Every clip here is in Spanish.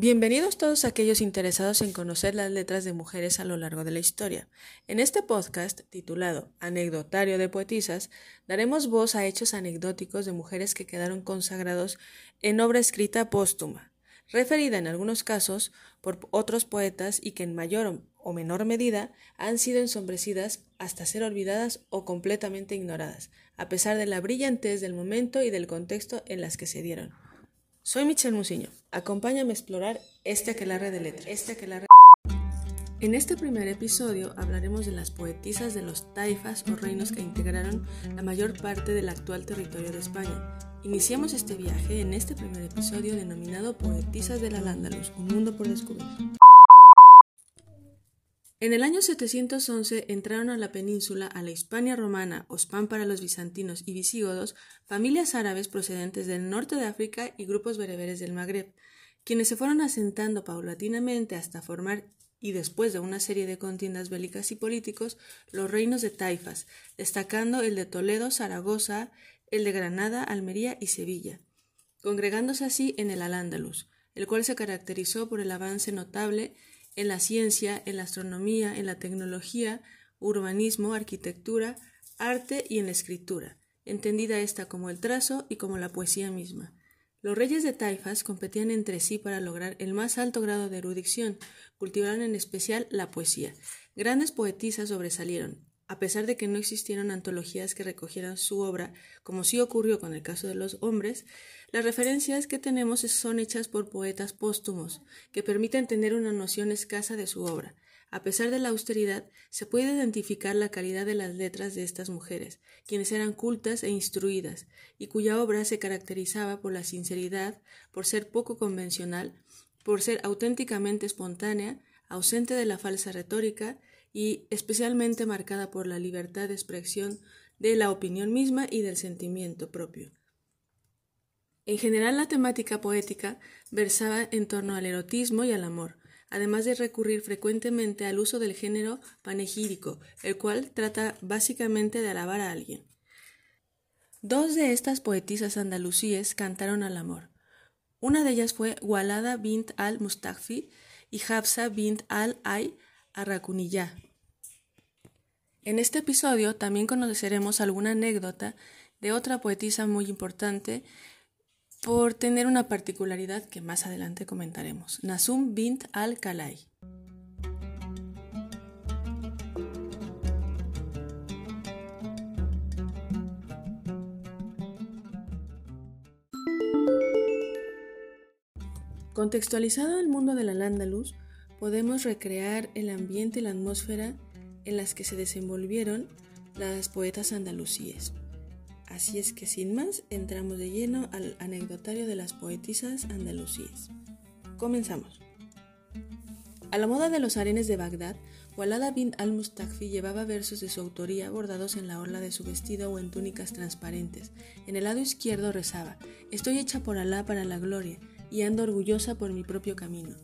Bienvenidos todos aquellos interesados en conocer las letras de mujeres a lo largo de la historia. En este podcast, titulado Anecdotario de Poetisas, daremos voz a hechos anecdóticos de mujeres que quedaron consagrados en obra escrita póstuma, referida en algunos casos por otros poetas y que en mayor o menor medida han sido ensombrecidas hasta ser olvidadas o completamente ignoradas, a pesar de la brillantez del momento y del contexto en las que se dieron. Soy Michelle Musiño. Acompáñame a explorar este aquelarre de letras. Este aquelarre... En este primer episodio hablaremos de las poetisas de los taifas o reinos que integraron la mayor parte del actual territorio de España. Iniciamos este viaje en este primer episodio denominado Poetisas del Al-Ándalus, un mundo por descubrir. En el año 711 entraron a la península, a la Hispania romana, Ospán para los bizantinos y visigodos, familias árabes procedentes del norte de África y grupos bereberes del Magreb, quienes se fueron asentando paulatinamente hasta formar y después de una serie de contiendas bélicas y políticos, los reinos de taifas, destacando el de Toledo, Zaragoza, el de Granada, Almería y Sevilla, congregándose así en el Al-Ándalus, el cual se caracterizó por el avance notable en la ciencia, en la astronomía, en la tecnología, urbanismo, arquitectura, arte y en la escritura, entendida esta como el trazo y como la poesía misma. Los reyes de Taifas competían entre sí para lograr el más alto grado de erudición, cultivaron en especial la poesía. Grandes poetisas sobresalieron, a pesar de que no existieron antologías que recogieran su obra, como sí ocurrió con el caso de los hombres, las referencias que tenemos son hechas por poetas póstumos, que permiten tener una noción escasa de su obra. A pesar de la austeridad, se puede identificar la calidad de las letras de estas mujeres, quienes eran cultas e instruidas, y cuya obra se caracterizaba por la sinceridad, por ser poco convencional, por ser auténticamente espontánea, ausente de la falsa retórica y especialmente marcada por la libertad de expresión de la opinión misma y del sentimiento propio. En general la temática poética versaba en torno al erotismo y al amor, además de recurrir frecuentemente al uso del género panegírico, el cual trata básicamente de alabar a alguien. Dos de estas poetisas andalusíes cantaron al amor. Una de ellas fue Walada bint al-Mustafi y Hafsa bint al-Ay Arrakuniyá. En este episodio también conoceremos alguna anécdota de otra poetisa muy importante por tener una particularidad que más adelante comentaremos, Nasum bint al-Kalai. Contextualizado el mundo del Al-Ándalus, podemos recrear el ambiente y la atmósfera en las que se desenvolvieron las poetas andalusíes. Así es que sin más, entramos de lleno al anecdotario de las poetisas andalusíes. Comenzamos. A la moda de los arenes de Bagdad, Walada bin al-Mustakfi llevaba versos de su autoría bordados en la orla de su vestido o en túnicas transparentes. En el lado izquierdo rezaba: Estoy hecha por Alá para la gloria y ando orgullosa por mi propio camino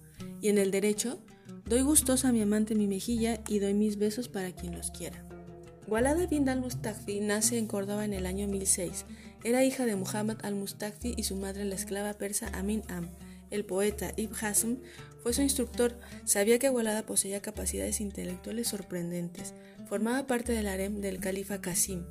y en el derecho, doy gustosa a mi amante mi mejilla y doy mis besos para quien los quiera. Walada bin al-Mustakfi nace en Córdoba en el año 1006. Era hija de Muhammad al-Mustakfi y su madre la esclava persa Amin Am. El poeta Ibn Hasm fue su instructor. Sabía que Walada poseía capacidades intelectuales sorprendentes. Formaba parte del harem del califa Qasim,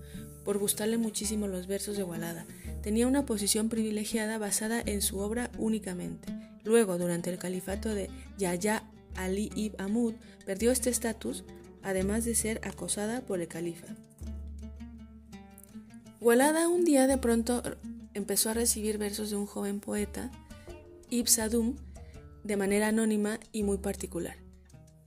por gustarle muchísimo los versos de Walada. Tenía una posición privilegiada basada en su obra únicamente. Luego, durante el califato de Yahya Ali ibn Amud, perdió este estatus, además de ser acosada por el califa. Walada un día de pronto empezó a recibir versos de un joven poeta, Ibn Sadum, de manera anónima y muy particular,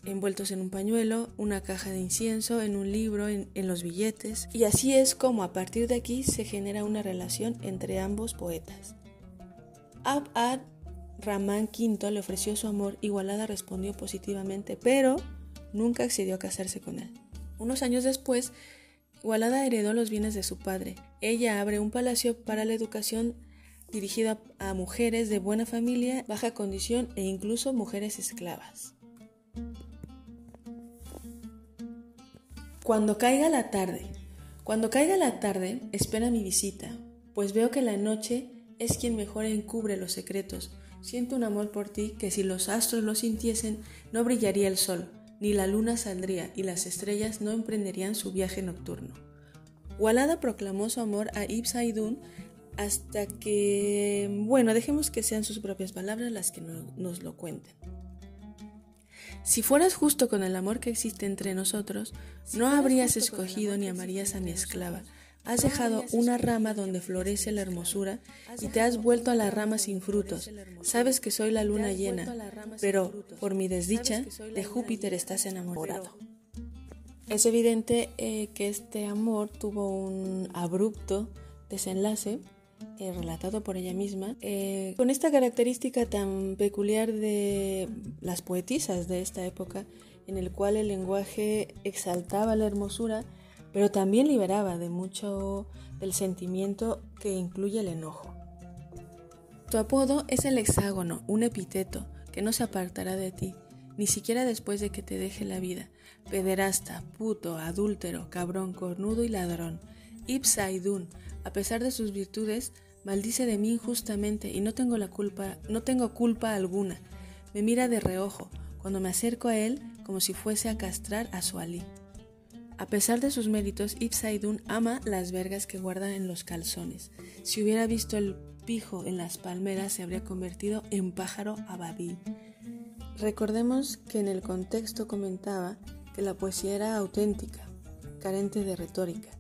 envueltos en un pañuelo, una caja de incienso, en un libro, en, los billetes, y así es como a partir de aquí se genera una relación entre ambos poetas. Abad Ramán V le ofreció su amor y Walada respondió positivamente, pero nunca accedió a casarse con él. Unos años después, Walada heredó los bienes de su padre. Ella abre un palacio para la educación dirigido a mujeres de buena familia, baja condición e incluso mujeres esclavas. Cuando caiga la tarde. Cuando caiga la tarde, espera mi visita, pues veo que la noche es quien mejor encubre los secretos Siento un amor por ti que si los astros lo sintiesen, no brillaría el sol, ni la luna saldría y las estrellas no emprenderían su viaje nocturno. Walada proclamó su amor a Ibn Saidun hasta que, bueno, dejemos que sean sus propias palabras las que nos lo cuenten. Si fueras justo con el amor que existe entre nosotros, no habrías escogido ni amarías a mi esclava. Has dejado una rama donde florece la hermosura y te has vuelto a la rama sin frutos. Sabes que soy la luna llena, pero por mi desdicha de Júpiter estás enamorado. Es evidente eh, que este amor tuvo un abrupto desenlace eh, relatado por ella misma, eh, con esta característica tan peculiar de las poetisas de esta época, en el cual el lenguaje exaltaba la hermosura, pero también liberaba de mucho del sentimiento que incluye el enojo. Tu apodo es el hexágono, un epíteto que no se apartará de ti, ni siquiera después de que te deje la vida. Pederasta, puto, adúltero, cabrón, cornudo y ladrón. Ipsaidun, a pesar de sus virtudes, maldice de mí injustamente y no tengo la culpa, no tengo culpa alguna. Me mira de reojo cuando me acerco a él como si fuese a castrar a su alí. A pesar de sus méritos, Ibsaidun ama las vergas que guarda en los calzones. Si hubiera visto el pijo en las palmeras, se habría convertido en pájaro ababil. Recordemos que en el contexto comentaba que la poesía era auténtica, carente de retórica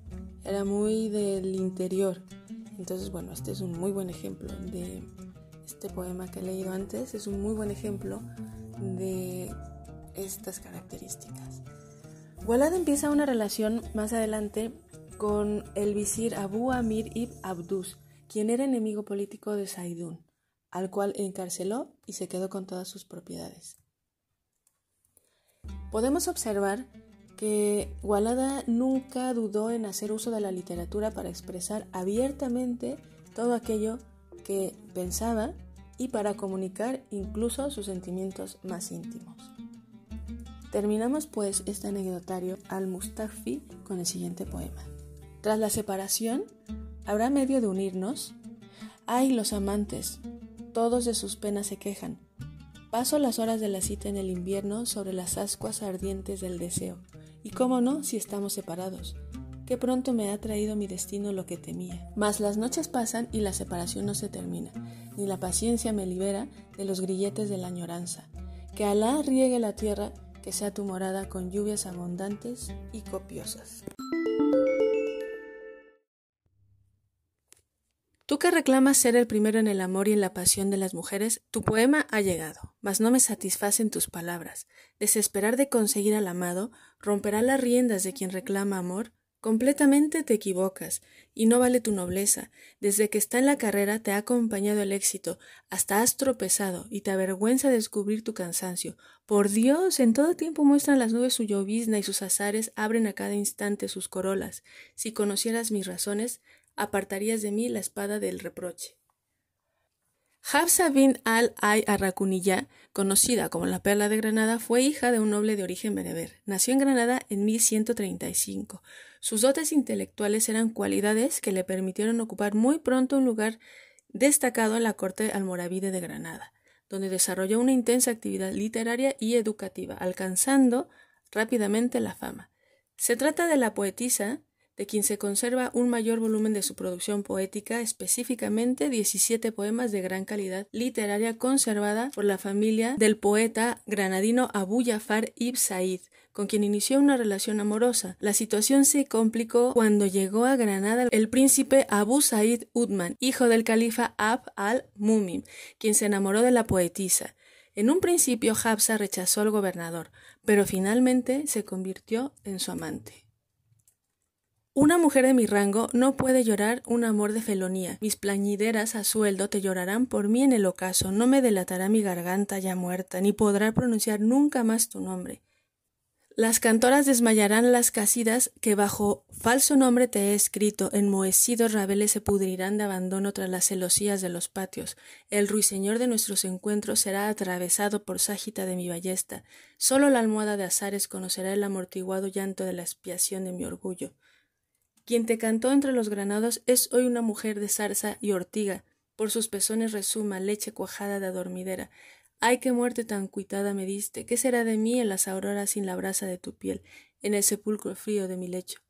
era muy del interior. Entonces, bueno, este es un muy buen ejemplo de este poema que he leído antes, es un muy buen ejemplo de estas características. Walad empieza una relación más adelante con el visir Abu Amir ibn Abdus, quien era enemigo político de Saidun, al cual encarceló y se quedó con todas sus propiedades. Podemos observar que Walada nunca dudó en hacer uso de la literatura para expresar abiertamente todo aquello que pensaba y para comunicar incluso sus sentimientos más íntimos. Terminamos pues este anecdotario al Mustafi con el siguiente poema. Tras la separación, ¿habrá medio de unirnos? Ay, los amantes, todos de sus penas se quejan. Paso las horas de la cita en el invierno sobre las ascuas ardientes del deseo y cómo no si estamos separados. Que pronto me ha traído mi destino lo que temía. Mas las noches pasan y la separación no se termina, ni la paciencia me libera de los grilletes de la añoranza. Que Alá riegue la tierra, que sea tu morada con lluvias abundantes y copiosas. Tú que reclamas ser el primero en el amor y en la pasión de las mujeres, tu poema ha llegado, mas no me satisfacen tus palabras. Desesperar de conseguir al amado romperá las riendas de quien reclama amor. Completamente te equivocas, y no vale tu nobleza. Desde que está en la carrera te ha acompañado el éxito, hasta has tropezado, y te avergüenza descubrir tu cansancio. Por Dios, en todo tiempo muestran las nubes su llovizna y sus azares abren a cada instante sus corolas. Si conocieras mis razones, apartarías de mí la espada del reproche. Hafsa bin al-Ay Arracunilla, conocida como la Perla de Granada, fue hija de un noble de origen bereber. Nació en Granada en 1135. Sus dotes intelectuales eran cualidades que le permitieron ocupar muy pronto un lugar destacado en la corte almoravide de Granada, donde desarrolló una intensa actividad literaria y educativa, alcanzando rápidamente la fama. Se trata de la poetisa de quien se conserva un mayor volumen de su producción poética, específicamente 17 poemas de gran calidad literaria conservada por la familia del poeta granadino Abu Jafar ibn Said, con quien inició una relación amorosa. La situación se complicó cuando llegó a Granada el príncipe Abu Said Udman, hijo del califa Ab al-Mumim, quien se enamoró de la poetisa. En un principio Hafsa rechazó al gobernador, pero finalmente se convirtió en su amante. Una mujer de mi rango no puede llorar un amor de felonía. Mis plañideras a sueldo te llorarán por mí en el ocaso. No me delatará mi garganta ya muerta, ni podrá pronunciar nunca más tu nombre. Las cantoras desmayarán las casidas que bajo falso nombre te he escrito, enmohecidos rabeles se pudrirán de abandono tras las celosías de los patios. El ruiseñor de nuestros encuentros será atravesado por ságita de mi ballesta. Solo la almohada de azares conocerá el amortiguado llanto de la expiación de mi orgullo. Quien te cantó entre los granados es hoy una mujer de zarza y ortiga, por sus pezones resuma leche cuajada de adormidera. Ay, qué muerte tan cuitada me diste. ¿Qué será de mí en las auroras sin la brasa de tu piel, en el sepulcro frío de mi lecho?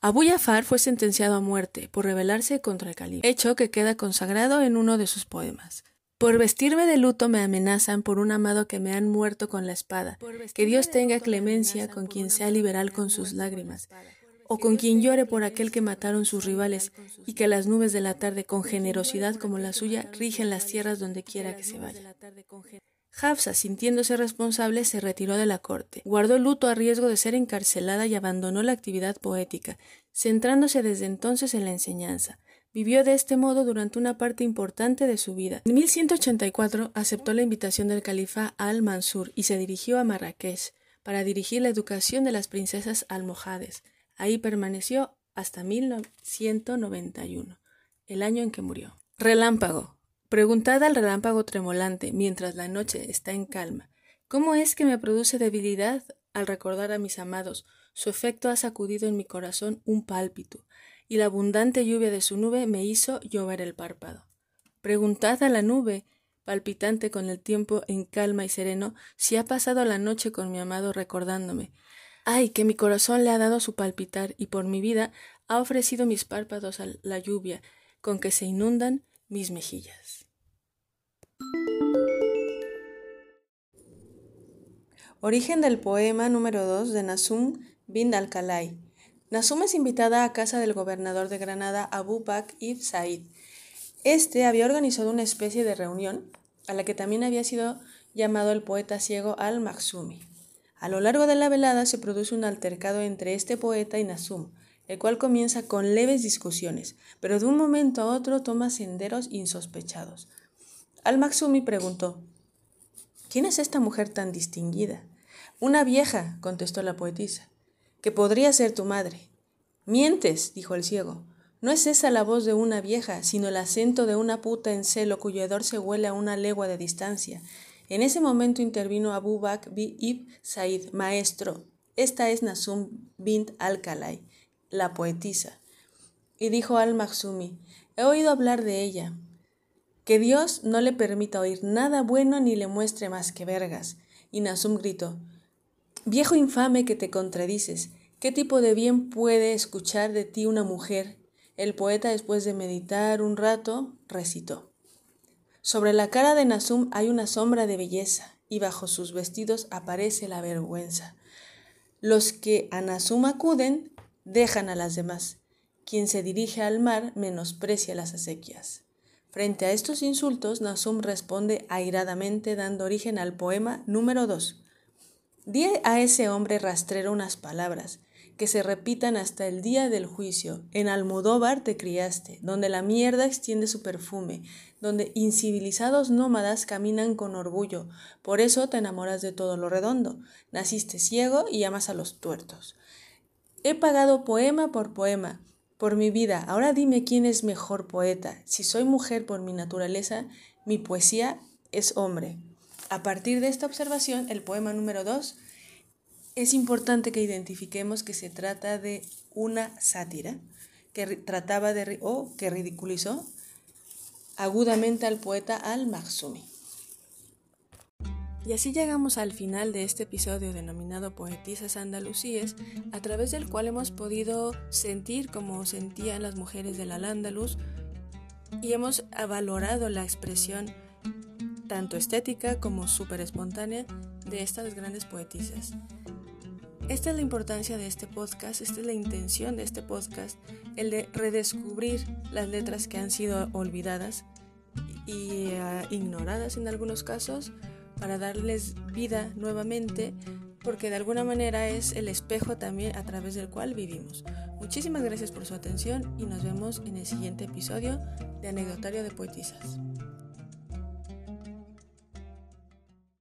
Abu Jafar fue sentenciado a muerte por rebelarse contra el califa, hecho que queda consagrado en uno de sus poemas. Por vestirme de luto me amenazan por un amado que me han muerto con la espada. Que Dios tenga clemencia con quien sea liberal con sus lágrimas, o con quien llore por aquel que mataron sus rivales, y que las nubes de la tarde con generosidad como la suya rigen las tierras donde quiera que se vaya. Hafsa, sintiéndose responsable, se retiró de la corte, guardó luto a riesgo de ser encarcelada y abandonó la actividad poética, centrándose desde entonces en la enseñanza. Vivió de este modo durante una parte importante de su vida. En 1184 aceptó la invitación del califa al-Mansur y se dirigió a Marrakech para dirigir la educación de las princesas almohades. Ahí permaneció hasta 1191, el año en que murió. Relámpago. Preguntad al relámpago tremolante mientras la noche está en calma. ¿Cómo es que me produce debilidad al recordar a mis amados? Su efecto ha sacudido en mi corazón un pálpito y la abundante lluvia de su nube me hizo llover el párpado. Preguntad a la nube, palpitante con el tiempo en calma y sereno, si ha pasado la noche con mi amado recordándome. Ay, que mi corazón le ha dado su palpitar y por mi vida ha ofrecido mis párpados a la lluvia con que se inundan mis mejillas. Origen del poema número 2 de Nasum bin al-Khalai. Nasum es invitada a casa del gobernador de Granada, Abu Bakr ibn Said. Este había organizado una especie de reunión a la que también había sido llamado el poeta ciego al-Maksumi. A lo largo de la velada se produce un altercado entre este poeta y Nasum, el cual comienza con leves discusiones, pero de un momento a otro toma senderos insospechados. Al-Maksumi preguntó: ¿Quién es esta mujer tan distinguida? Una vieja, contestó la poetisa que podría ser tu madre. Mientes, dijo el ciego. No es esa la voz de una vieja, sino el acento de una puta en celo cuyo hedor se huele a una legua de distancia. En ese momento intervino Abu Bakr ibn Said, maestro. Esta es Nasum bint al-Kalai, la poetisa. Y dijo al-Maksumi, he oído hablar de ella. Que Dios no le permita oír nada bueno ni le muestre más que vergas. Y Nasum gritó, Viejo infame que te contradices, ¿qué tipo de bien puede escuchar de ti una mujer? El poeta, después de meditar un rato, recitó. Sobre la cara de Nasum hay una sombra de belleza, y bajo sus vestidos aparece la vergüenza. Los que a Nasum acuden dejan a las demás. Quien se dirige al mar menosprecia las acequias. Frente a estos insultos, Nasum responde airadamente dando origen al poema número 2. Di a ese hombre rastrero unas palabras que se repitan hasta el día del juicio. En Almodóvar te criaste, donde la mierda extiende su perfume, donde incivilizados nómadas caminan con orgullo. Por eso te enamoras de todo lo redondo. Naciste ciego y amas a los tuertos. He pagado poema por poema, por mi vida. Ahora dime quién es mejor poeta. Si soy mujer por mi naturaleza, mi poesía es hombre. A partir de esta observación, el poema número 2, es importante que identifiquemos que se trata de una sátira que trataba de o que ridiculizó agudamente al poeta al-Maksumi. Y así llegamos al final de este episodio denominado Poetisas Andalusíes, a través del cual hemos podido sentir como sentían las mujeres del Al-Ándalus y hemos valorado la expresión tanto estética como súper espontánea de estas grandes poetisas. Esta es la importancia de este podcast, esta es la intención de este podcast, el de redescubrir las letras que han sido olvidadas y uh, ignoradas en algunos casos para darles vida nuevamente porque de alguna manera es el espejo también a través del cual vivimos. Muchísimas gracias por su atención y nos vemos en el siguiente episodio de Anecdotario de Poetisas.